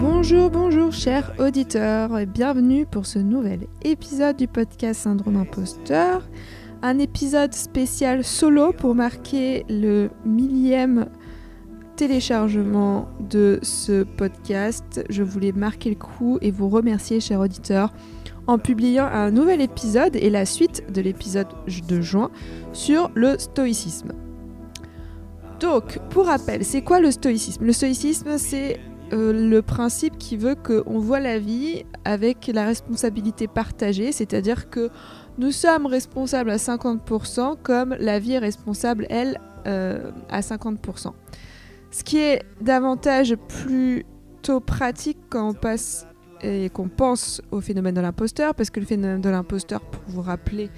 Bonjour, bonjour chers auditeurs et bienvenue pour ce nouvel épisode du podcast Syndrome Imposteur. Un épisode spécial solo pour marquer le millième téléchargement de ce podcast. Je voulais marquer le coup et vous remercier chers auditeurs en publiant un nouvel épisode et la suite de l'épisode de juin sur le stoïcisme. Donc, pour rappel, c'est quoi le stoïcisme? Le stoïcisme, c'est euh, le principe qui veut qu'on voit la vie avec la responsabilité partagée, c'est-à-dire que nous sommes responsables à 50% comme la vie est responsable, elle, euh, à 50%. Ce qui est davantage plutôt pratique quand on passe et qu'on pense au phénomène de l'imposteur, parce que le phénomène de l'imposteur, pour vous rappeler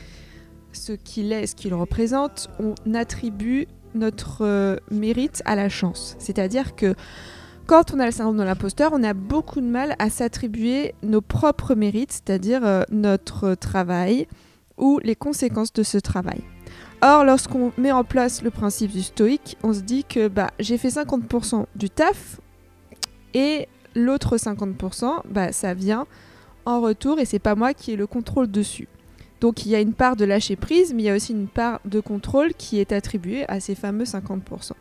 ce qu'il est, ce qu'il représente, on attribue notre euh, mérite à la chance. C'est-à-dire que quand on a le syndrome de l'imposteur, on a beaucoup de mal à s'attribuer nos propres mérites, c'est-à-dire euh, notre travail ou les conséquences de ce travail. Or, lorsqu'on met en place le principe du stoïque, on se dit que bah, j'ai fait 50% du taf et l'autre 50%, bah, ça vient en retour et c'est pas moi qui ai le contrôle dessus. Donc il y a une part de lâcher prise, mais il y a aussi une part de contrôle qui est attribuée à ces fameux 50%.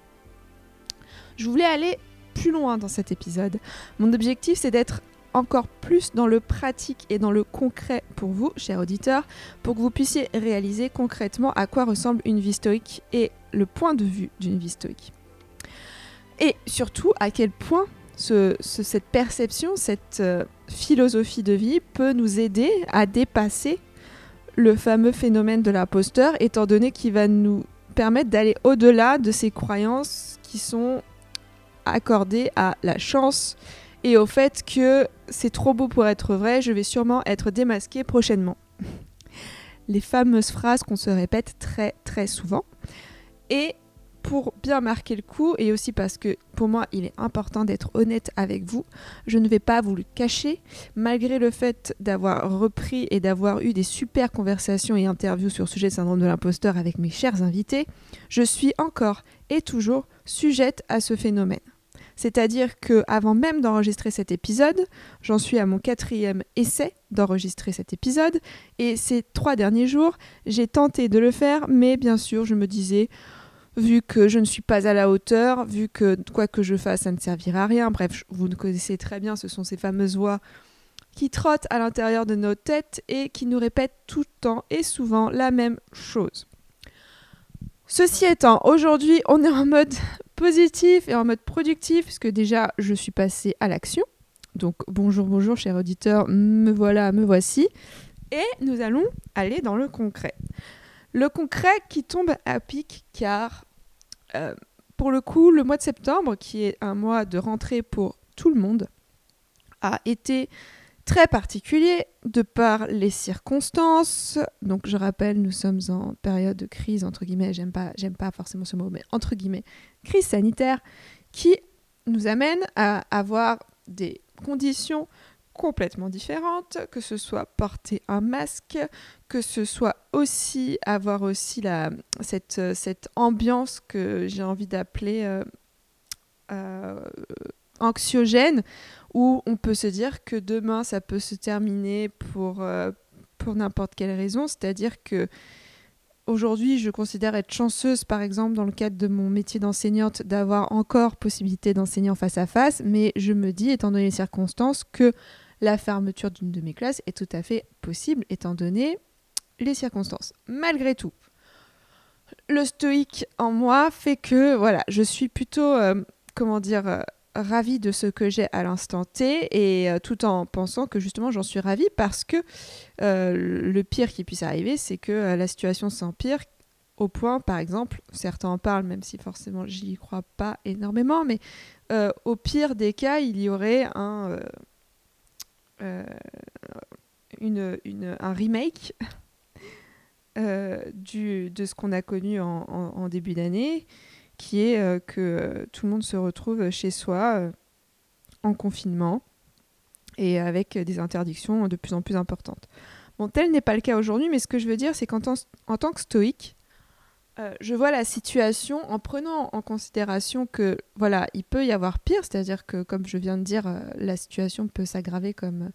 Je voulais aller plus loin dans cet épisode. Mon objectif, c'est d'être encore plus dans le pratique et dans le concret pour vous, chers auditeurs, pour que vous puissiez réaliser concrètement à quoi ressemble une vie stoïque et le point de vue d'une vie stoïque. Et surtout, à quel point cette perception, cette euh, philosophie de vie peut nous aider à dépasser le fameux phénomène de l'imposteur, étant donné qu'il va nous permettre d'aller au-delà de ces croyances qui sont accordées à la chance et au fait que c'est trop beau pour être vrai, je vais sûrement être démasqué prochainement. Les fameuses phrases qu'on se répète très très souvent. Et pour bien marquer le coup, et aussi parce que pour moi il est important d'être honnête avec vous, je ne vais pas vous le cacher, malgré le fait d'avoir repris et d'avoir eu des super conversations et interviews sur le sujet de syndrome de l'imposteur avec mes chers invités, je suis encore et toujours sujette à ce phénomène. C'est-à-dire que avant même d'enregistrer cet épisode, j'en suis à mon quatrième essai d'enregistrer cet épisode, et ces trois derniers jours, j'ai tenté de le faire, mais bien sûr, je me disais, vu que je ne suis pas à la hauteur, vu que quoi que je fasse, ça ne servira à rien. Bref, vous ne connaissez très bien, ce sont ces fameuses voix qui trottent à l'intérieur de nos têtes et qui nous répètent tout le temps et souvent la même chose. Ceci étant, aujourd'hui, on est en mode positif et en mode productif, puisque déjà, je suis passée à l'action. Donc, bonjour, bonjour, cher auditeur, me voilà, me voici. Et nous allons aller dans le concret. Le concret qui tombe à pic, car euh, pour le coup, le mois de septembre, qui est un mois de rentrée pour tout le monde, a été très particulier de par les circonstances. Donc je rappelle, nous sommes en période de crise entre guillemets, j'aime pas j'aime pas forcément ce mot mais entre guillemets, crise sanitaire qui nous amène à avoir des conditions complètement différentes, que ce soit porter un masque, que ce soit aussi avoir aussi la, cette, cette ambiance que j'ai envie d'appeler euh, euh, anxiogène, où on peut se dire que demain ça peut se terminer pour, euh, pour n'importe quelle raison, c'est-à-dire que aujourd'hui je considère être chanceuse par exemple dans le cadre de mon métier d'enseignante d'avoir encore possibilité d'enseigner en face à face, mais je me dis étant donné les circonstances que la fermeture d'une de mes classes est tout à fait possible étant donné les circonstances. Malgré tout, le stoïque en moi fait que voilà, je suis plutôt euh, comment dire euh, ravie de ce que j'ai à l'instant T et euh, tout en pensant que justement j'en suis ravie parce que euh, le pire qui puisse arriver, c'est que euh, la situation s'empire au point, par exemple, certains en parlent, même si forcément j'y crois pas énormément, mais au pire des cas, il y aurait un, remake du, de ce qu'on a connu en début d'année qui est euh, que euh, tout le monde se retrouve chez soi, euh, en confinement et avec des interdictions de plus en plus importantes. Bon, tel n'est pas le cas aujourd'hui, mais ce que je veux dire, c'est qu'en en tant que stoïque, je vois la situation en prenant en considération que voilà, il peut y avoir pire, c'est-à-dire que comme je viens de dire, la situation peut s'aggraver comme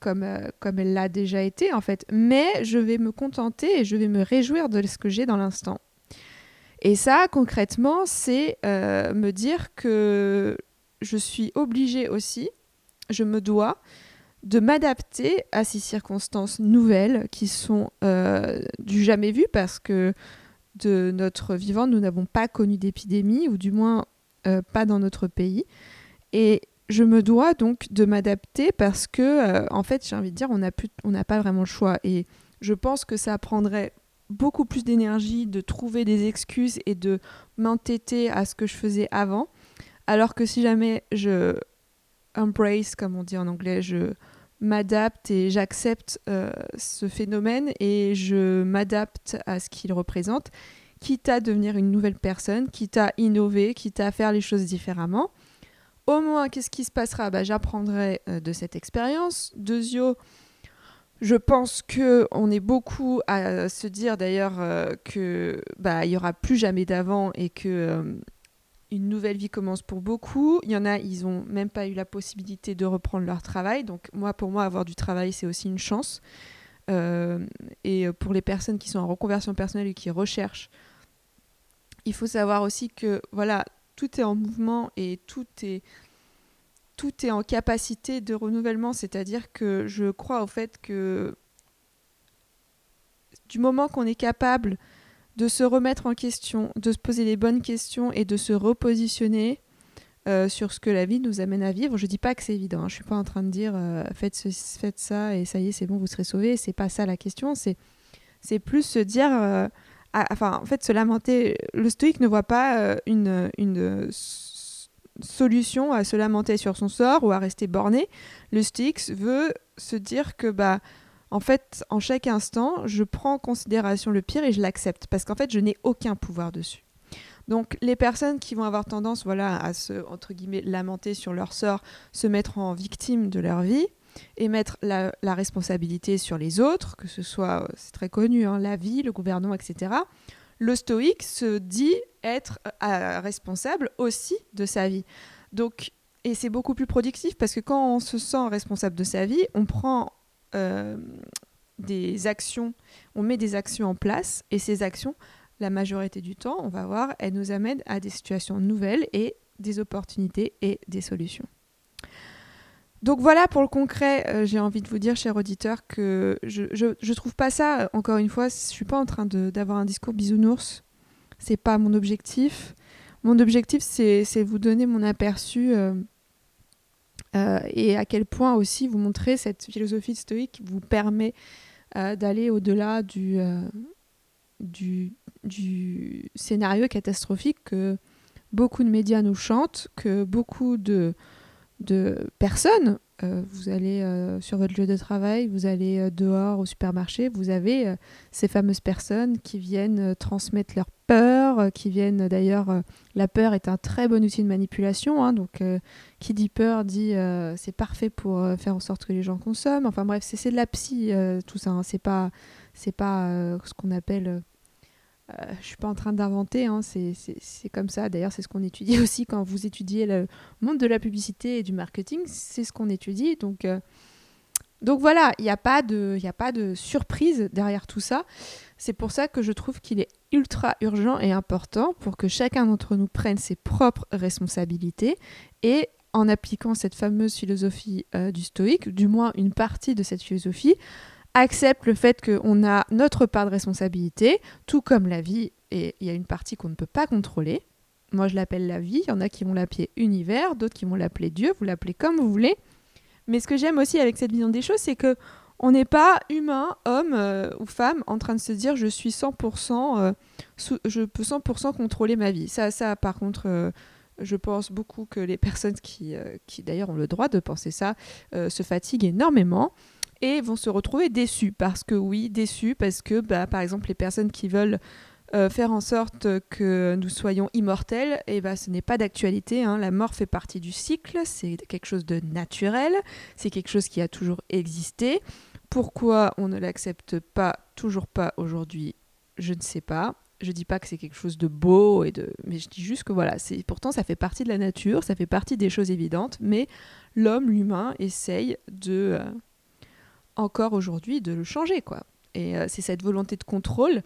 comme, comme elle l'a déjà été en fait. Mais je vais me contenter et je vais me réjouir de ce que j'ai dans l'instant. Et ça, concrètement, c'est me dire que je suis obligée aussi, je me dois de m'adapter à ces circonstances nouvelles qui sont du jamais vu parce que de notre vivant, nous n'avons pas connu d'épidémie, ou du moins euh, pas dans notre pays. Et je me dois donc de m'adapter parce que, euh, en fait, j'ai envie de dire, on n'a pas vraiment le choix. Et je pense que ça prendrait beaucoup plus d'énergie de trouver des excuses et de m'entêter à ce que je faisais avant. Alors que si jamais je embrace, comme on dit en anglais, je m'adapte et j'accepte euh, ce phénomène et je m'adapte à ce qu'il représente, quitte à devenir une nouvelle personne, quitte à innover, quitte à faire les choses différemment. Au moins, qu'est-ce qui se passera? Bah, J'apprendrai euh, de cette expérience. Deuxio, je pense que on est beaucoup à se dire d'ailleurs euh, que bah il y aura plus jamais d'avant et que une nouvelle vie commence pour beaucoup. Il y en a, ils n'ont même pas eu la possibilité de reprendre leur travail. Donc moi, pour moi, avoir du travail, c'est aussi une chance. Euh, et pour les personnes qui sont en reconversion personnelle et qui recherchent, il faut savoir aussi que voilà, tout est en mouvement et tout est tout est en capacité de renouvellement. C'est-à-dire que je crois au fait que du moment qu'on est capable de se remettre en question, de se poser les bonnes questions et de se repositionner euh, sur ce que la vie nous amène à vivre. Je dis pas que c'est évident. Hein. Je suis pas en train de dire euh, faites, faites ça et ça y est, c'est bon, vous serez sauvés. C'est pas ça la question. C'est plus se dire, euh, enfin en fait se lamenter. Le stoïque ne voit pas une solution à se lamenter sur son sort ou à rester borné. Le stoïque veut se dire que bah en fait, en chaque instant, je prends en considération le pire et je l'accepte parce qu'en fait, je n'ai aucun pouvoir dessus. Donc, les personnes qui vont avoir tendance, voilà, à se entre guillemets lamenter sur leur sort, se mettre en victime de leur vie et mettre la, responsabilité sur les autres, que ce soit, euh, c'est très connu, hein, la vie, le gouvernement, etc. Le stoïque se dit être euh, responsable aussi de sa vie. Donc, et c'est beaucoup plus productif parce que quand on se sent responsable de sa vie, on prend euh, des actions, on met des actions en place et ces actions, la majorité du temps, on va voir, elles nous amènent à des situations nouvelles et des opportunités et des solutions. Donc voilà pour le concret, euh, j'ai envie de vous dire, cher auditeur, que je, je, trouve pas ça, encore une fois, je suis pas en train d'avoir un discours bisounours, c'est pas mon objectif. Mon objectif, c'est vous donner mon aperçu euh, euh, et à quel point aussi vous montrez cette philosophie stoïque vous permet euh, d'aller au-delà du, du, du, scénario catastrophique que beaucoup de médias nous chantent, que beaucoup de, de personnes, vous allez sur votre lieu de travail, vous allez dehors au supermarché, vous avez ces fameuses personnes qui viennent transmettre leur peur, euh, qui viennent d'ailleurs. Euh, la peur est un très bon outil de manipulation. Hein, donc, euh, qui dit peur dit c'est parfait pour faire en sorte que les gens consomment. Enfin bref, c'est de la psy, tout ça. Hein, c'est pas, c'est pas ce qu'on appelle. je suis pas en train d'inventer, hein, c'est comme ça. D'ailleurs, c'est ce qu'on étudie aussi quand vous étudiez le monde de la publicité et du marketing. C'est ce qu'on étudie. Donc, donc voilà, il n'y a, pas de, a pas de surprise derrière tout ça. C'est pour ça que je trouve qu'il est ultra urgent et important pour que chacun d'entre nous prenne ses propres responsabilités et en appliquant cette fameuse philosophie euh, du stoïque, du moins une partie de cette philosophie, accepte le fait qu'on a notre part de responsabilité, tout comme la vie, et il y a une partie qu'on ne peut pas contrôler. Moi, je l'appelle la vie, il y en a qui vont l'appeler univers, d'autres qui vont l'appeler Dieu, vous l'appelez comme vous voulez. Mais ce que j'aime aussi avec cette vision des choses, c'est que on n'est pas humain, homme euh, ou femme, en train de se dire je suis 100%, euh, je peux 100% contrôler ma vie. Ça, ça par contre, euh, je pense beaucoup que les personnes qui, qui d'ailleurs ont le droit de penser ça, se fatiguent énormément et vont se retrouver déçues. Parce que oui, déçues, parce que bah, par exemple les personnes qui veulent faire en sorte que nous soyons immortels, et eh ben, ce n'est pas d'actualité. Hein. La mort fait partie du cycle, c'est quelque chose de naturel, c'est quelque chose qui a toujours existé. Pourquoi on ne l'accepte pas, toujours pas aujourd'hui, je ne sais pas. Je dis pas que c'est quelque chose de beau et de, mais je dis juste que voilà, c'est pourtant ça fait partie de la nature, ça fait partie des choses évidentes, mais l'homme, l'humain, essaye de euh, encore aujourd'hui de le changer quoi. Et euh, c'est cette volonté de contrôle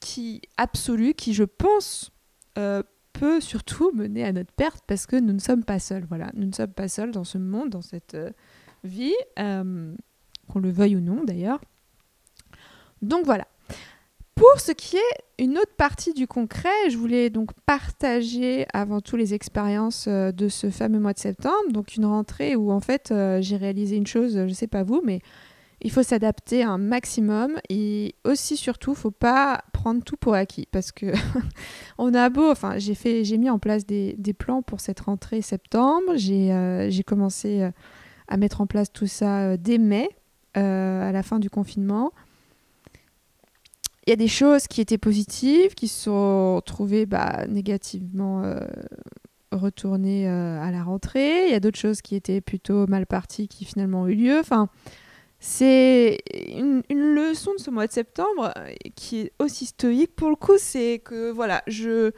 qui absolue, qui je pense euh, peut surtout mener à notre perte parce que nous ne sommes pas seuls. Voilà, nous ne sommes pas seuls dans ce monde, dans cette vie, qu'on le veuille ou non d'ailleurs. Donc voilà. Pour ce qui est une autre partie du concret, je voulais donc partager avant tout les expériences de ce fameux mois de septembre, donc une rentrée où en fait j'ai réalisé une chose, je ne sais pas vous, mais il faut s'adapter un maximum et aussi surtout faut pas prendre tout pour acquis parce que on a beau enfin j'ai fait j'ai mis en place des, plans pour cette rentrée septembre j'ai euh, commencé euh, à mettre en place tout ça euh, dès mai à la fin du confinement. Il y a des choses qui étaient positives qui se sont trouvées bah, négativement retournées à la rentrée. Il y a d'autres choses qui étaient plutôt mal parties qui finalement ont eu lieu. Enfin c'est une, leçon de ce mois de septembre euh, qui est aussi stoïque pour le coup, c'est que voilà, je,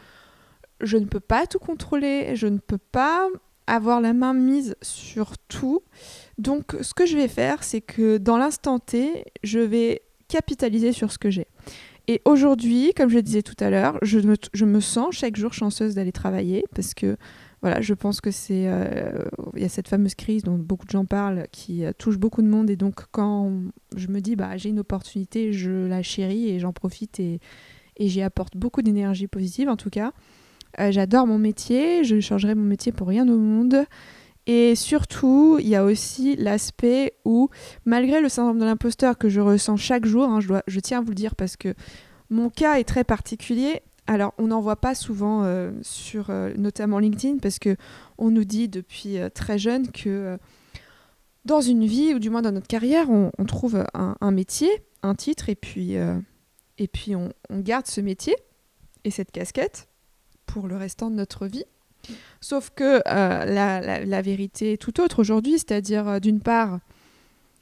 je ne peux pas tout contrôler, je ne peux pas avoir la main mise sur tout. Donc ce que je vais faire, c'est que dans l'instant T, je vais capitaliser sur ce que j'ai. Et aujourd'hui, comme je le disais tout à l'heure, je me sens chaque jour chanceuse d'aller travailler parce que voilà, je pense que c'est. Euh, il y a cette fameuse crise dont beaucoup de gens parlent qui euh, touche beaucoup de monde. Et donc, quand je me dis, bah, j'ai une opportunité, je la chéris et j'en profite et, et j'y apporte beaucoup d'énergie positive en tout cas. Euh, j'adore mon métier, je changerai mon métier pour rien au monde. Et surtout, il y a aussi l'aspect où, malgré le syndrome de l'imposteur que je ressens chaque jour, hein, je, dois, je tiens à vous le dire parce que mon cas est très particulier, alors, on n'en voit pas souvent euh, sur euh, notamment LinkedIn parce que on nous dit depuis euh, très jeune que dans une vie ou du moins dans notre carrière, on, trouve un, métier, un titre et puis, et puis on, garde ce métier et cette casquette pour le restant de notre vie. Sauf que la, la, vérité est tout autre aujourd'hui, c'est-à-dire d'une part,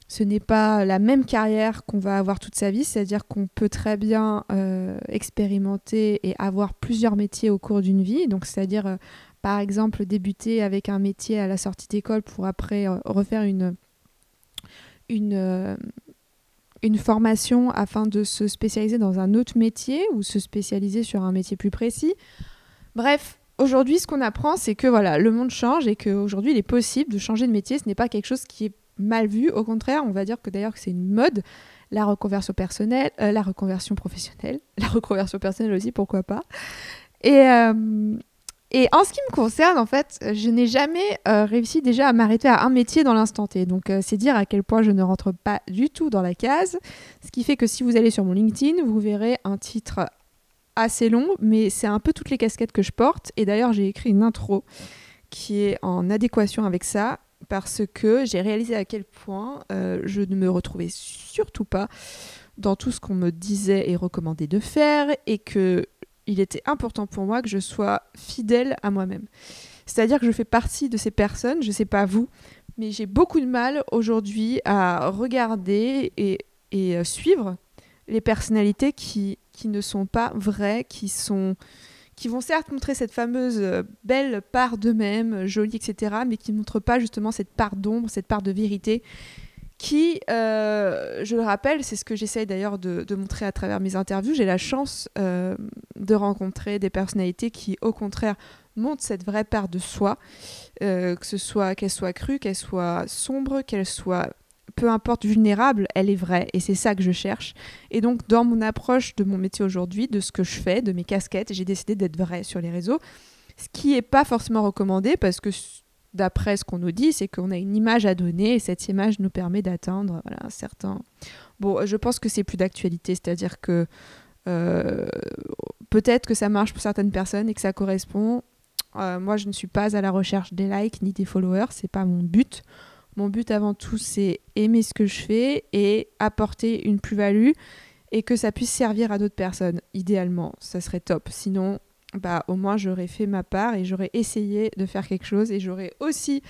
ce n'est pas la même carrière qu'on va avoir toute sa vie, c'est-à-dire qu'on peut très bien euh, expérimenter et avoir plusieurs métiers au cours d'une vie. Donc, c'est-à-dire, euh, par exemple, débuter avec un métier à la sortie d'école pour après euh, refaire une formation afin de se spécialiser dans un autre métier ou se spécialiser sur un métier plus précis. Bref, aujourd'hui, ce qu'on apprend, c'est que voilà, le monde change et qu'aujourd'hui, il est possible de changer de métier. Ce n'est pas quelque chose qui est mal vu. Au contraire, on va dire que d'ailleurs que c'est une mode, la reconversion personnelle, euh, la reconversion professionnelle, la reconversion personnelle aussi, pourquoi pas. Et, euh, et en ce qui me concerne, en fait, je n'ai jamais euh, réussi déjà à m'arrêter à un métier dans l'instant T. Donc c'est dire à quel point je ne rentre pas du tout dans la case. Ce qui fait que si vous allez sur mon LinkedIn, vous verrez un titre assez long, mais c'est un peu toutes les casquettes que je porte. Et d'ailleurs, j'ai écrit une intro qui est en adéquation avec ça parce que j'ai réalisé à quel point euh, je ne me retrouvais surtout pas dans tout ce qu'on me disait et recommandait de faire et que il était important pour moi que je sois fidèle à moi-même. C'est-à-dire que je fais partie de ces personnes, je ne sais pas vous, mais j'ai beaucoup de mal aujourd'hui à regarder et, euh, suivre les personnalités qui, qui ne sont pas vraies, qui sont qui vont certes montrer cette fameuse euh, belle part d'eux-mêmes, jolie, etc., mais qui ne montrent pas justement cette part d'ombre, cette part de vérité, qui, euh, je le rappelle, c'est ce que j'essaye d'ailleurs de, montrer à travers mes interviews, j'ai la chance euh, de rencontrer des personnalités qui, au contraire, montrent cette vraie part de soi, que ce soit qu'elle soit crue, qu'elle soit sombre, qu'elle soit peu importe vulnérable, elle est vraie et c'est ça que je cherche. Et donc dans mon approche de mon métier aujourd'hui, de ce que je fais, de mes casquettes, j'ai décidé d'être vraie sur les réseaux, ce qui n'est pas forcément recommandé parce que d'après ce qu'on nous dit, c'est qu'on a une image à donner et cette image nous permet d'atteindre voilà, un certain... Bon, je pense que c'est plus d'actualité, c'est-à-dire que euh, peut-être que ça marche pour certaines personnes et que ça correspond. Euh, moi, je ne suis pas à la recherche des likes ni des followers, c'est pas mon but. Mon but avant tout, c'est aimer ce que je fais et apporter une plus-value. et que ça puisse servir à d'autres personnes. Idéalement, ça serait top. Sinon, bah au moins j'aurais fait ma part et j'aurais essayé de faire quelque chose et j'aurais aussi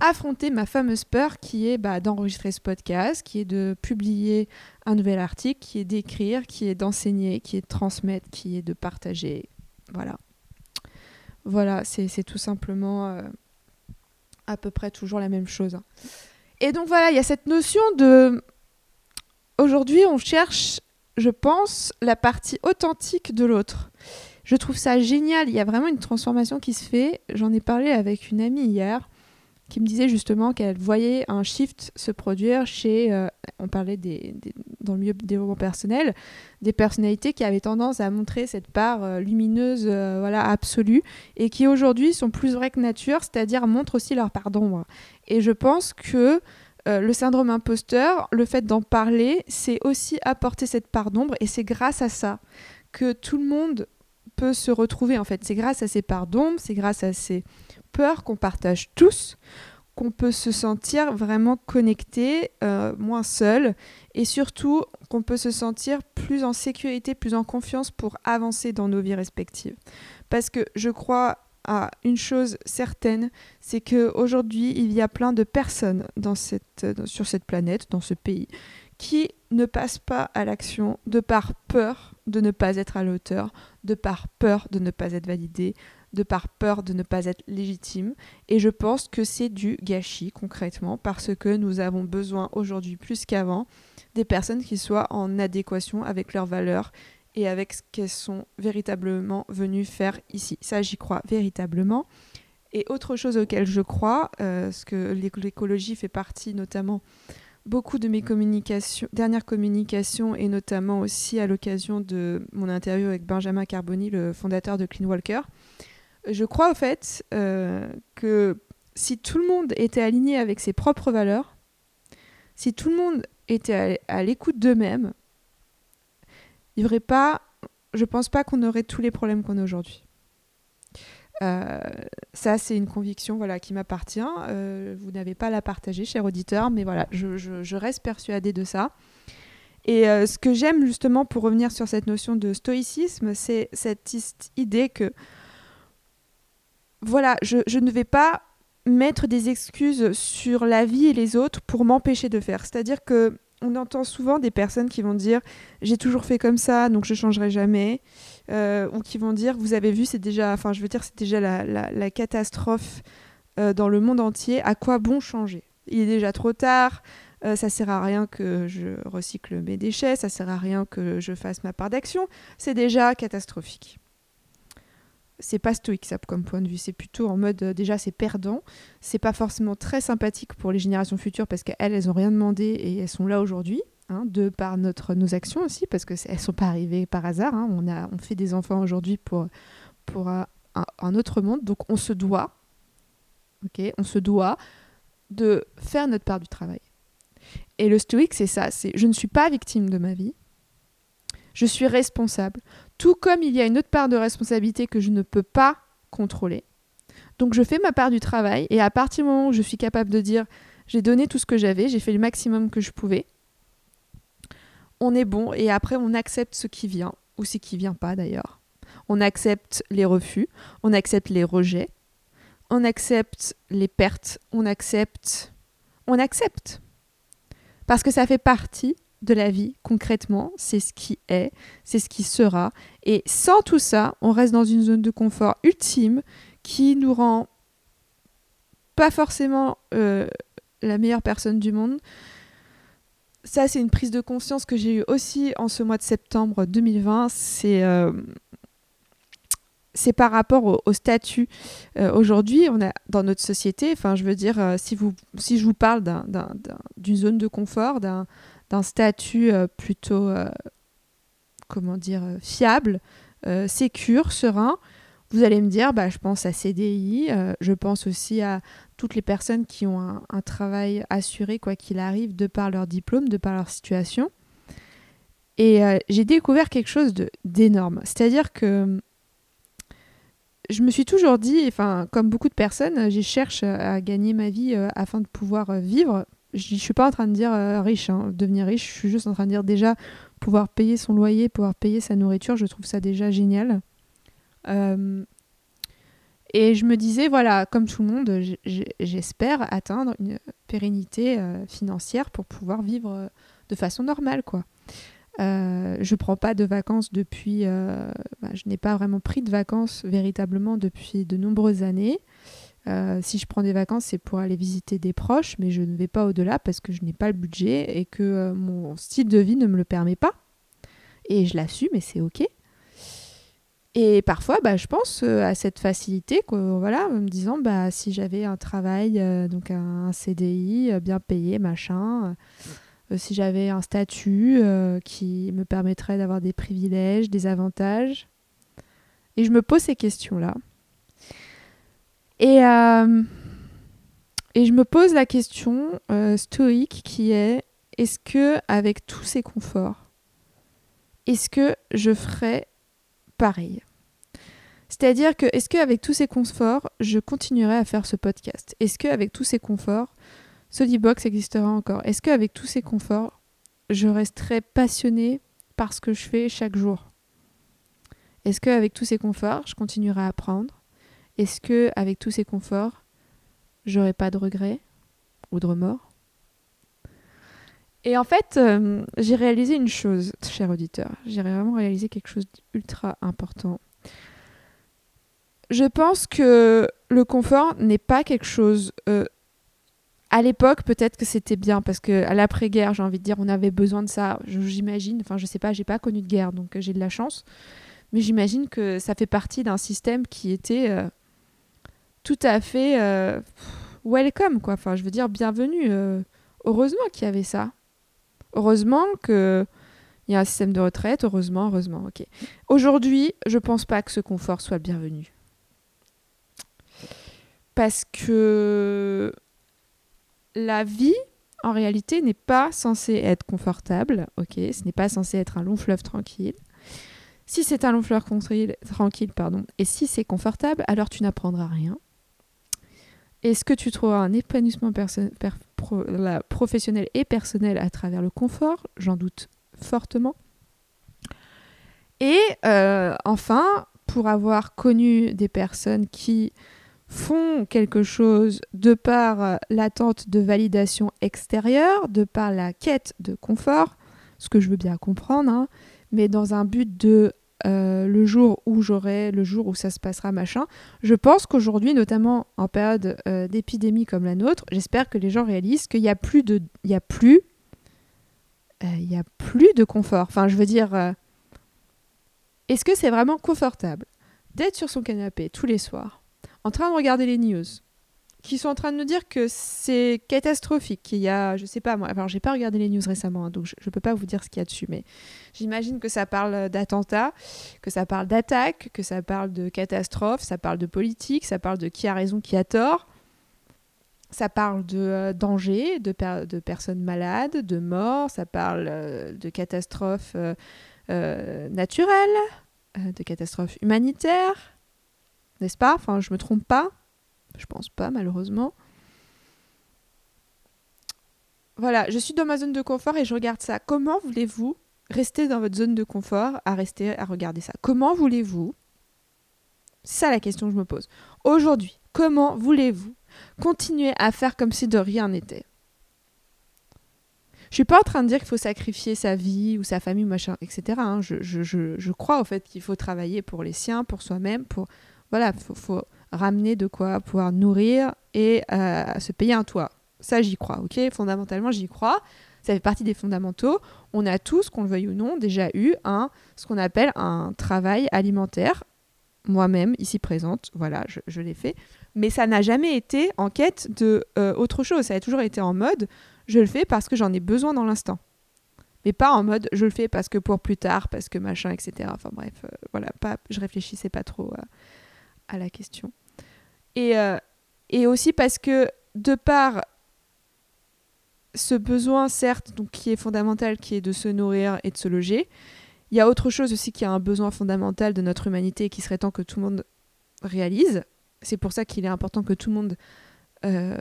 affronté ma fameuse peur qui est bah, d'enregistrer ce podcast, qui est de publier un nouvel article, qui est d'écrire, qui est d'enseigner, qui est de transmettre, qui est de partager. Voilà. Voilà, c'est tout simplement euh, à peu près toujours la même chose. Et donc voilà, il y a cette notion de... Aujourd'hui, on cherche, je pense, la partie authentique de l'autre. Je trouve ça génial. Il y a vraiment une transformation qui se fait. J'en ai parlé avec une amie hier qui me disait justement qu'elle voyait un shift se produire chez, euh, on parlait des, dans le milieu du développement personnel, des personnalités qui avaient tendance à montrer cette part euh, lumineuse, euh, voilà, absolue, et qui aujourd'hui sont plus vraies que nature, c'est-à-dire montrent aussi leur part d'ombre. Et je pense que le syndrome imposteur, le fait d'en parler, c'est aussi apporter cette part d'ombre, et c'est grâce à ça que tout le monde peut se retrouver en fait. C'est grâce à ces parts d'ombre, c'est grâce à ces peurs qu'on partage tous qu'on peut se sentir vraiment connecté, euh, moins seul, et surtout qu'on peut se sentir plus en sécurité, plus en confiance pour avancer dans nos vies respectives. Parce que je crois à une chose certaine, c'est qu'aujourd'hui, il y a plein de personnes sur cette planète, dans ce pays, qui ne passent pas à l'action de par peur de ne pas être à l'auteur, de par peur de ne pas être validé, de par peur de ne pas être légitime. Et je pense que c'est du gâchis concrètement parce que nous avons besoin aujourd'hui plus qu'avant des personnes qui soient en adéquation avec leurs valeurs et avec ce qu'elles sont véritablement venues faire ici. Ça, j'y crois véritablement. Et autre chose auquel je crois, euh, ce que l'écologie fait partie notamment beaucoup de mes communications, dernières communications et notamment aussi à l'occasion de mon interview avec Benjamin Carboni, le fondateur de Clean Walker. Je crois au fait euh, que si tout le monde était aligné avec ses propres valeurs, si tout le monde était à, l'écoute d'eux-mêmes, il n'y aurait pas, je pense pas qu'on aurait tous les problèmes qu'on a aujourd'hui. Euh, ça, c'est une conviction voilà, qui m'appartient. Euh, vous n'avez pas à la partager, cher auditeur, mais voilà, je, reste persuadée de ça. Et ce que j'aime justement pour revenir sur cette notion de stoïcisme, c'est cette idée que, voilà, je, ne vais pas mettre des excuses sur la vie et les autres pour m'empêcher de faire. C'est-à-dire que on entend souvent des personnes qui vont dire j'ai toujours fait comme ça, donc je changerai jamais. Euh, ou qui vont dire, vous avez vu, c'est déjà, enfin, je veux dire, c'est déjà la, catastrophe euh, dans le monde entier. À quoi bon changer? Il est déjà trop tard. Euh, ça sert à rien que je recycle mes déchets. Ça sert à rien que je fasse ma part d'action. C'est déjà catastrophique. C'est pas stoïque ça comme point de vue. C'est plutôt en mode déjà c'est perdant. C'est pas forcément très sympathique pour les générations futures parce qu'elles elles ont rien demandé et elles sont là aujourd'hui. Hein, de par notre, nos actions aussi, parce qu'elles ne sont pas arrivées par hasard. Hein. On, a, on fait des enfants aujourd'hui pour, pour un, autre monde. Donc on se doit, ok, on se doit de faire notre part du travail. Et le stoïque, c'est ça, c'est je ne suis pas victime de ma vie, je suis responsable. Tout comme il y a une autre part de responsabilité que je ne peux pas contrôler. Donc je fais ma part du travail et à partir du moment où je suis capable de dire j'ai donné tout ce que j'avais, j'ai fait le maximum que je pouvais, on est bon et après on accepte ce qui vient, ou ce qui vient pas d'ailleurs. On accepte les refus, on accepte les rejets, on accepte les pertes, on accepte... On accepte. Parce que ça fait partie de la vie, concrètement, c'est ce qui est, c'est ce qui sera. Et sans tout ça, on reste dans une zone de confort ultime qui nous rend pas forcément euh, la meilleure personne du monde, ça, c'est une prise de conscience que j'ai eue aussi en ce mois de septembre 2020. C'est euh, c'est par rapport au, statut. Euh, aujourd'hui, on a dans notre société, enfin, je veux dire, si, vous, si je vous parle d'une zone de confort, d'un statut plutôt, comment dire, fiable, sécure, serein, vous allez me dire, bah, je pense à CDI, je pense aussi à toutes les personnes qui ont un, travail assuré, quoi qu'il arrive, de par leur diplôme, de par leur situation. Et euh, j'ai découvert quelque chose d'énorme. C'est-à-dire que je me suis toujours dit, enfin, comme beaucoup de personnes, je cherche à gagner ma vie euh, afin de pouvoir euh, vivre. Je ne suis pas en train de dire riche, hein, devenir riche, je suis juste en train de dire déjà pouvoir payer son loyer, pouvoir payer sa nourriture, je trouve ça déjà génial. Euh, et je me disais, voilà, comme tout le monde, j'espère atteindre une pérennité euh, financière pour pouvoir vivre euh, de façon normale, quoi. Euh, je prends pas de vacances depuis. Bah, je n'ai pas vraiment pris de vacances véritablement depuis de nombreuses années. Si je prends des vacances, c'est pour aller visiter des proches, mais je ne vais pas au-delà parce que je n'ai pas le budget et que mon style de vie ne me le permet pas. Et je l'assume et c'est ok. Et parfois, bah, je pense euh, à cette facilité, quoi, voilà, me disant, bah, si j'avais un travail, euh, donc un, CDI euh, bien payé, machin, si j'avais un statut qui me permettrait d'avoir des privilèges, des avantages. Et je me pose ces questions-là. Et, et je me pose la question stoïque qui est, est-ce que avec tous ces conforts, est-ce que je ferais pareil? C'est-à-dire que, est-ce qu'avec tous ces conforts, je continuerai à faire ce podcast? Est-ce qu'avec tous ces conforts, Box existera encore? Est-ce qu'avec tous ces conforts, je resterai passionnée par ce que je fais chaque jour? Est-ce qu'avec tous ces conforts, je continuerai à apprendre? Est-ce qu'avec tous ces conforts, j'aurai pas de regrets ou de remords? Et en fait, euh, j'ai réalisé une chose, cher auditeur. J'ai vraiment réalisé quelque chose d'ultra important. Je pense que le confort n'est pas quelque chose. Euh, à l'époque, peut-être que c'était bien parce que à l'après-guerre, j'ai envie de dire, on avait besoin de ça. J'imagine. Enfin, je sais pas, j'ai pas connu de guerre, donc euh, j'ai de la chance. Mais j'imagine que ça fait partie d'un système qui était tout à fait welcome, quoi. Enfin, je veux dire, bienvenue. heureusement qu'il y avait ça. Heureusement qu'il y a un système de retraite, heureusement, heureusement, ok. Aujourd'hui, je pense pas que ce confort soit le bienvenu. Parce que la vie, en réalité, n'est pas censée être confortable, ok Ce n'est pas censé être un long fleuve tranquille. Si c'est un long fleuve tranquille, pardon, et si c'est confortable, alors tu n'apprendras rien. Est-ce que tu trouveras un épanouissement professionnel et personnel à travers le confort? J'en doute fortement. Et euh, enfin, pour avoir connu des personnes qui font quelque chose de par l'attente de validation extérieure, de par la quête de confort, ce que je veux bien comprendre, hein, mais dans un but de euh, le jour où j'aurai, le jour où ça se passera, machin. Je pense qu'aujourd'hui, notamment en période euh, d'épidémie comme la nôtre, j'espère que les gens réalisent qu'il n'y a plus de, y a plus, euh, a plus de confort. Enfin, je veux dire, est-ce que c'est vraiment confortable d'être sur son canapé tous les soirs, en train de regarder les news, qui sont en train de nous dire que c'est catastrophique, qu'il y a, je sais pas moi, alors j'ai pas regardé les news récemment, hein, donc je, ne peux pas vous dire ce qu'il y a dessus, mais j'imagine que ça parle d'attentats, que ça parle d'attaques, que ça parle de catastrophes, ça parle de politique, ça parle de qui a raison, qui a tort, ça parle de euh, danger, de, personnes malades, de morts, ça parle euh, de catastrophes euh, naturelles, de catastrophes humanitaires, n'est-ce pas? Enfin, je me trompe pas? Je pense pas, malheureusement. Voilà, je suis dans ma zone de confort et je regarde ça. Comment voulez-vous rester dans votre zone de confort à rester à regarder ça? Comment voulez-vous? C'est ça la question que je me pose. Aujourd'hui, comment voulez-vous continuer à faire comme si de rien n'était? Je suis pas en train de dire qu'il faut sacrifier sa vie ou sa famille, machin, etc. Hein. Je, crois au fait qu'il faut travailler pour les siens, pour soi-même, pour voilà, faut ramener de quoi pouvoir nourrir et euh, se payer un toit. Ça, j'y crois, ok? Fondamentalement, j'y crois. Ça fait partie des fondamentaux. On a tous, qu'on le veuille ou non, déjà eu un, ce qu'on appelle un travail alimentaire. Moi-même, ici présente, voilà, je, l'ai fait. Mais ça n'a jamais été en quête de euh, autre chose. Ça a toujours été en mode, je le fais parce que j'en ai besoin dans l'instant. Mais pas en mode, je le fais parce que pour plus tard, parce que machin, etc. Enfin bref, euh, voilà, pas, je réfléchissais pas trop à la question. Et, euh, et aussi parce que de par ce besoin, certes, donc, qui est fondamental, qui est de se nourrir et de se loger, il y a autre chose aussi qui est un besoin fondamental de notre humanité et qui serait temps que tout le monde réalise. C'est pour ça qu'il est important que tout le monde euh,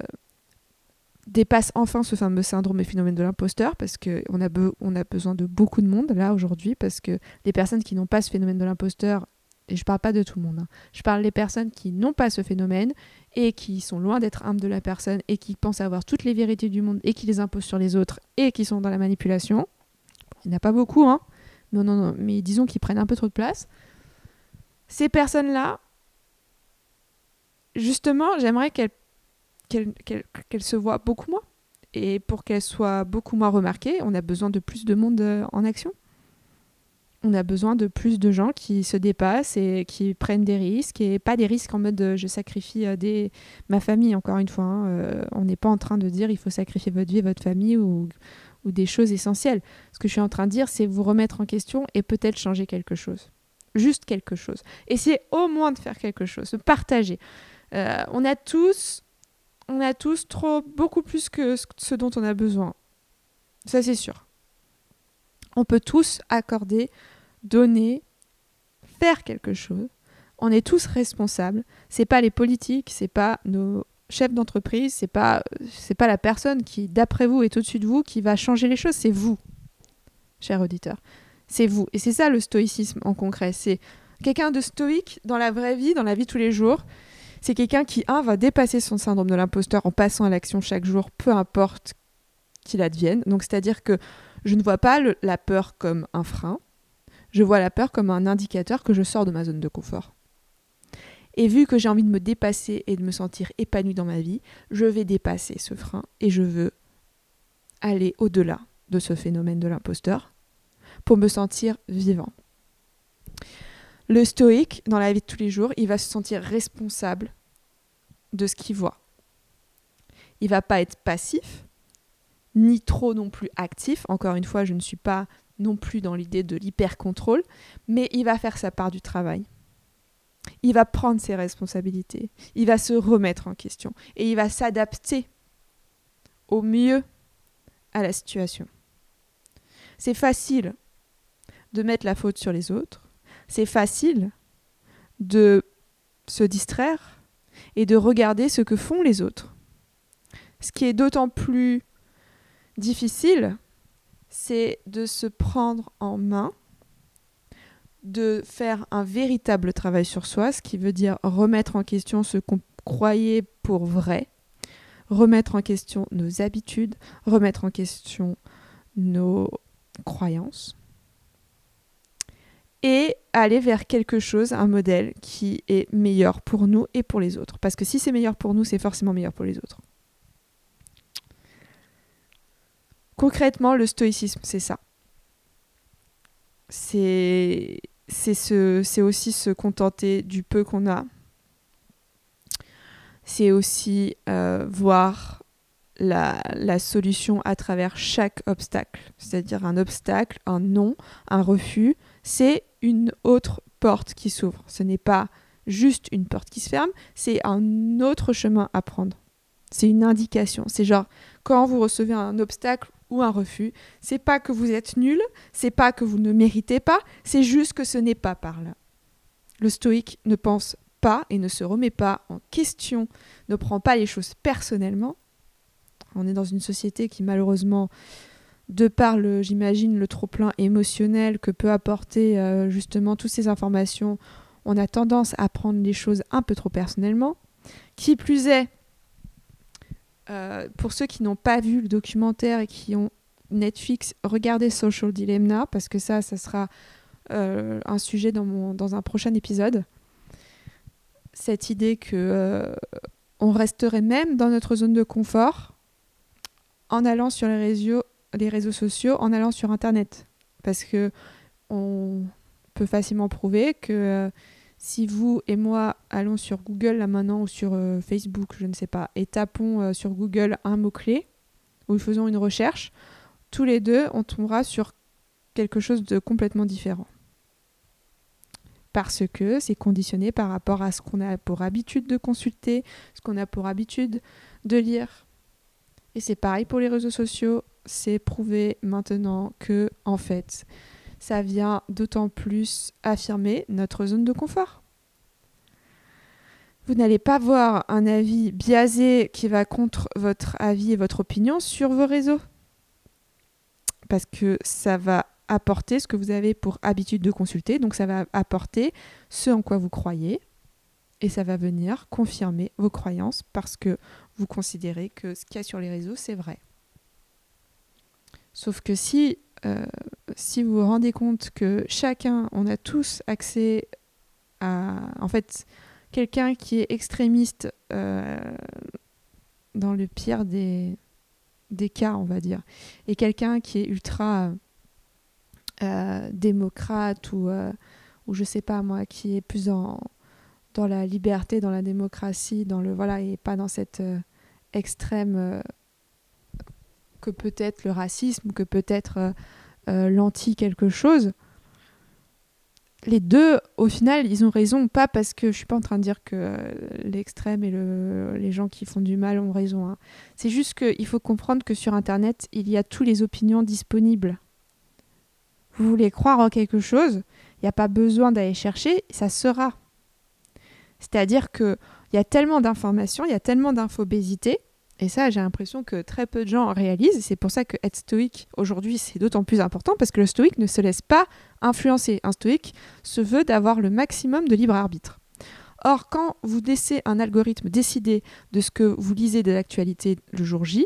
dépasse enfin ce fameux syndrome et phénomène de l'imposteur parce qu'on a, on a besoin de beaucoup de monde là aujourd'hui parce que les personnes qui n'ont pas ce phénomène de l'imposteur, et je parle pas de tout le monde, hein, je parle des personnes qui n'ont pas ce phénomène et qui sont loin d'être âmes de la personne et qui pensent avoir toutes les vérités du monde et qui les imposent sur les autres et qui sont dans la manipulation. Il n'y en a pas beaucoup, hein, non, non, mais disons qu'ils prennent un peu trop de place. Ces personnes-là, justement, j'aimerais qu'elles qu'elle se voit beaucoup moins. Et pour qu'elle soit beaucoup moins remarquée, on a besoin de plus de monde euh, en action. On a besoin de plus de gens qui se dépassent et qui prennent des risques, et pas des risques en mode euh, je sacrifie euh, ma famille, encore une fois. Hein. on n'est pas en train de dire il faut sacrifier votre vie, votre famille ou, ou des choses essentielles. Ce que je suis en train de dire, c'est vous remettre en question et peut-être changer quelque chose. Juste quelque chose. Essayez au moins de faire quelque chose, de partager. on a tous on a tous trop, beaucoup plus que ce dont on a besoin. Ça, c'est sûr. On peut tous accorder, donner, faire quelque chose. On est tous responsables. C'est pas les politiques, c'est pas nos chefs d'entreprise, c'est pas c'est pas la personne qui d'après vous est au-dessus de vous qui va changer les choses, c'est vous. Cher auditeur. C'est vous et c'est ça le stoïcisme en concret, c'est quelqu'un de stoïque dans la vraie vie, dans la vie tous les jours c'est quelqu'un qui, un, va dépasser son syndrome de l'imposteur en passant à l'action chaque jour, peu importe qu'il advienne. Donc, c'est-à-dire que je ne vois pas la peur comme un frein, je vois la peur comme un indicateur que je sors de ma zone de confort. Et vu que j'ai envie de me dépasser et de me sentir épanouie dans ma vie, je vais dépasser ce frein et je veux aller au-delà de ce phénomène de l'imposteur pour me sentir vivant. Le stoïque, dans la vie de tous les jours, il va se sentir responsable de ce qu'il voit. Il va pas être passif, ni trop non plus actif. Encore une fois, je ne suis pas non plus dans l'idée de l'hyper-contrôle, mais il va faire sa part du travail. Il va prendre ses responsabilités, il va se remettre en question et il va s'adapter au mieux à la situation. C'est facile de mettre la faute sur les autres, c'est facile de se distraire et de regarder ce que font les autres. Ce qui est d'autant plus difficile, c'est de se prendre en main, de faire un véritable travail sur soi, ce qui veut dire remettre en question ce qu'on croyait pour vrai, remettre en question nos habitudes, remettre en question nos croyances et aller vers quelque chose, un modèle qui est meilleur pour nous et pour les autres. Parce que si c'est meilleur pour nous, c'est forcément meilleur pour les autres. Concrètement, le stoïcisme, c'est ça. C'est c'est aussi se contenter du peu qu'on a. C'est aussi euh, voir la, la, solution à travers chaque obstacle. C'est-à-dire un obstacle, un non, un refus, c'est une autre porte qui s'ouvre. Ce n'est pas juste une porte qui se ferme, c'est un autre chemin à prendre. C'est une indication. C'est genre quand vous recevez un obstacle ou un refus, c'est pas que vous êtes nul, c'est pas que vous ne méritez pas, c'est juste que ce n'est pas par là. Le stoïque ne pense pas et ne se remet pas en question, ne prend pas les choses personnellement. On est dans une société qui malheureusement de par, j'imagine, le trop-plein émotionnel que peut apporter euh, justement toutes ces informations, on a tendance à prendre les choses un peu trop personnellement. Qui plus est, euh, pour ceux qui n'ont pas vu le documentaire et qui ont Netflix, regardez Social Dilemma, parce que ça, ça sera euh, un sujet dans, un prochain épisode. Cette idée que on resterait même dans notre zone de confort en allant sur les réseaux, les réseaux sociaux en allant sur Internet. Parce que on peut facilement prouver que euh, si vous et moi allons sur Google là maintenant ou sur euh, Facebook, je ne sais pas, et tapons euh, sur Google un mot-clé, ou faisons une recherche, tous les deux, on tombera sur quelque chose de complètement différent. Parce que c'est conditionné par rapport à ce qu'on a pour habitude de consulter, ce qu'on a pour habitude de lire. Et c'est pareil pour les réseaux sociaux, c'est prouvé maintenant que, en fait, ça vient d'autant plus affirmer notre zone de confort. Vous n'allez pas voir un avis biaisé qui va contre votre avis et votre opinion sur vos réseaux. Parce que ça va apporter ce que vous avez pour habitude de consulter, donc ça va apporter ce en quoi vous croyez, et ça va venir confirmer vos croyances parce que vous considérez que ce qu'il y a sur les réseaux, c'est vrai. Sauf que si, euh, si vous vous rendez compte que chacun, on a tous accès à... En fait, quelqu'un qui est extrémiste euh, dans le pire des, des cas, on va dire, et quelqu'un qui est ultra euh, démocrate ou, ou je sais pas moi, qui est plus en dans la liberté, dans la démocratie, dans le voilà, et pas dans cette extrême que peut être le racisme, que peut être euh, l'anti quelque chose. Les deux, au final, ils ont raison, pas parce que je suis pas en train de dire que l'extrême et le, les gens qui font du mal ont raison. Hein. C'est juste qu'il faut comprendre que sur Internet, il y a toutes les opinions disponibles. Vous voulez croire en quelque chose, il n'y a pas besoin d'aller chercher, ça sera. C'est-à-dire qu'il y a tellement d'informations, il y a tellement d'infobésité, et ça, j'ai l'impression que très peu de gens réalisent. C'est pour ça que être stoïque aujourd'hui, c'est d'autant plus important parce que le stoïque ne se laisse pas influencer. Un stoïque se veut d'avoir le maximum de libre arbitre. Or, quand vous laissez un algorithme décider de ce que vous lisez de l'actualité le jour J,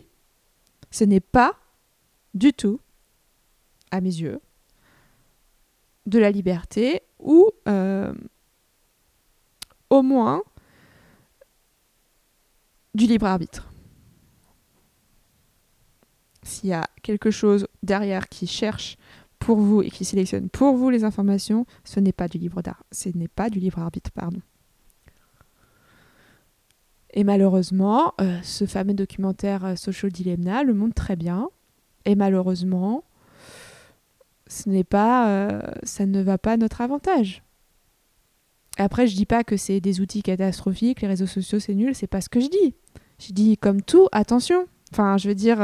ce n'est pas du tout, à mes yeux, de la liberté ou euh, au moins du libre arbitre. S'il y a quelque chose derrière qui cherche pour vous et qui sélectionne pour vous les informations, ce n'est pas du libre ce n'est pas du arbitre, pardon. Et malheureusement, euh, ce fameux documentaire euh, Social Dilemma le montre très bien. Et malheureusement, ce n'est pas, euh, ça ne va pas à notre avantage. Après, je dis pas que c'est des outils catastrophiques, les réseaux sociaux c'est nul, c'est pas ce que je dis. Je dis comme tout, attention. Enfin, je veux dire,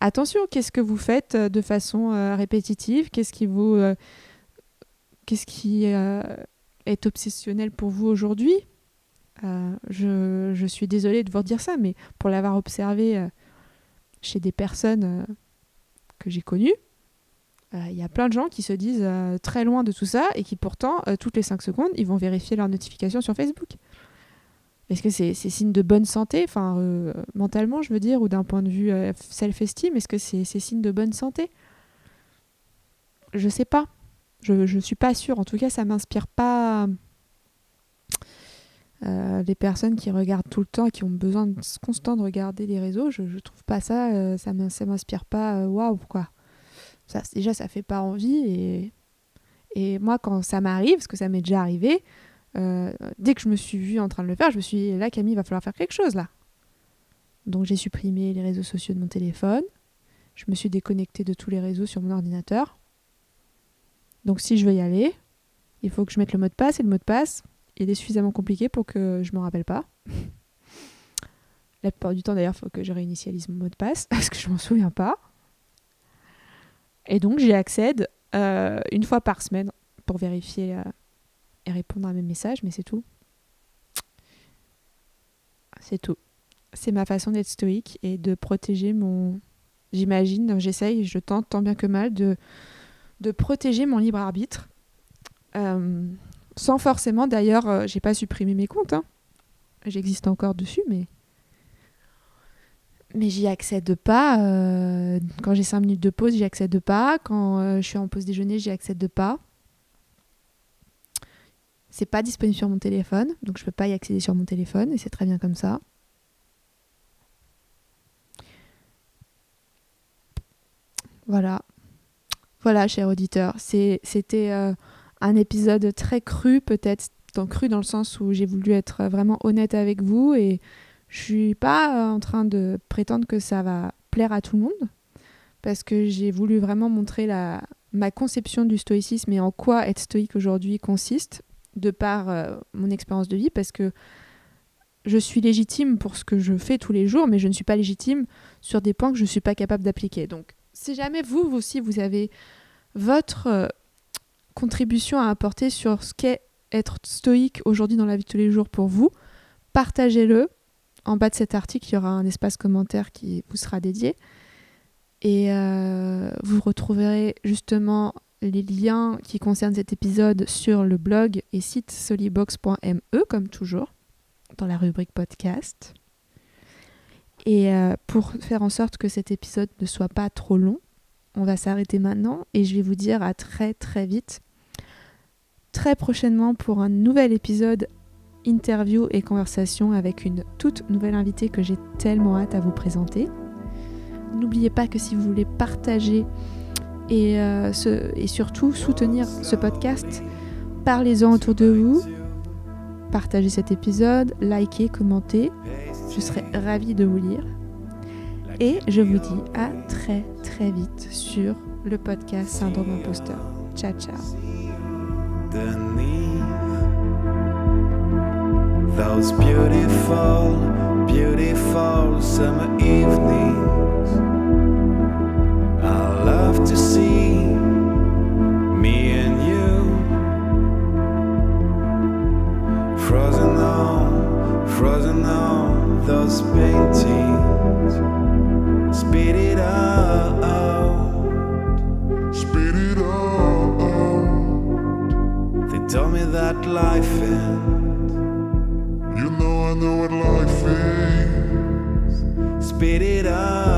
attention, qu'est-ce que vous faites euh, de façon euh, répétitive? Qu'est-ce qui vous. qu'est-ce qui est obsessionnel pour vous aujourd'hui? Je, je, suis désolée de vous dire ça, mais pour l'avoir observé chez des personnes que j'ai connues, il euh, y a plein de gens qui se disent euh, très loin de tout ça et qui pourtant, euh, toutes les 5 secondes, ils vont vérifier leurs notifications sur Facebook. Est-ce que c'est signe de bonne santé, enfin mentalement je veux dire, ou d'un point de vue self-esteem, est-ce que c'est signe de bonne santé? Je sais pas. Je ne suis pas sûre. En tout cas, ça m'inspire pas les personnes qui regardent tout le temps et qui ont besoin constant de regarder les réseaux. Je, je trouve pas ça, ça m'inspire pas waouh quoi ça, déjà, ça fait pas envie. Et, et moi, quand ça m'arrive, parce que ça m'est déjà arrivé, euh, dès que je me suis vue en train de le faire, je me suis dit, là, Camille, il va falloir faire quelque chose, là. Donc, j'ai supprimé les réseaux sociaux de mon téléphone. Je me suis déconnectée de tous les réseaux sur mon ordinateur. Donc, si je veux y aller, il faut que je mette le mot de passe. Et le mot de passe, il est suffisamment compliqué pour que je ne m'en rappelle pas. La plupart du temps, d'ailleurs, il faut que je réinitialise mon mot de passe parce que je m'en souviens pas. Et donc j'y accède euh, une fois par semaine pour vérifier euh, répondre à mes messages, mais c'est tout. C'est tout. C'est ma façon d'être stoïque et de protéger mon... J'imagine, j'essaye, je tente tant bien que mal de, de protéger mon libre arbitre. Euh, sans forcément, d'ailleurs, j'ai pas supprimé mes comptes. Hein. J'existe encore dessus, mais mais j'y accède pas. Euh, quand j'ai 5 minutes de pause, j'y accède pas. Quand euh, je suis en pause déjeuner, j'y accède pas. C'est pas disponible sur mon téléphone, donc je peux pas y accéder sur mon téléphone et c'est très bien comme ça. Voilà. Voilà, cher auditeur. C'était euh, un épisode très cru, peut-être cru dans le sens où j'ai voulu être vraiment honnête avec vous et je suis pas euh, en train de prétendre que ça va plaire à tout le monde, parce que j'ai voulu vraiment montrer la, ma conception du stoïcisme et en quoi être stoïque aujourd'hui consiste, de par euh, mon expérience de vie, parce que je suis légitime pour ce que je fais tous les jours, mais je ne suis pas légitime sur des points que je ne suis pas capable d'appliquer. Donc, si jamais vous, vous aussi, vous avez votre euh, contribution à apporter sur ce qu'est être stoïque aujourd'hui dans la vie de tous les jours pour vous, partagez-le. En bas de cet article, il y aura un espace commentaire qui vous sera dédié. Et euh, vous retrouverez justement les liens qui concernent cet épisode sur le blog et site solibox.me, comme toujours, dans la rubrique podcast. Et euh, pour faire en sorte que cet épisode ne soit pas trop long, on va s'arrêter maintenant et je vais vous dire à très très vite, très prochainement pour un nouvel épisode interview et conversation avec une toute nouvelle invitée que j'ai tellement hâte à vous présenter. N'oubliez pas que si vous voulez partager et, euh, et surtout soutenir ce podcast, parlez-en autour de vous, partagez cet épisode, likez, commentez. Je serai ravie de vous lire. Et je vous dis à très très vite sur le podcast Syndrome Imposteur. Ciao ciao. To see me and you frozen on, frozen on those paintings. Speed it up, speed it up. They told me that life ends. You know I know what life is. Speed it up.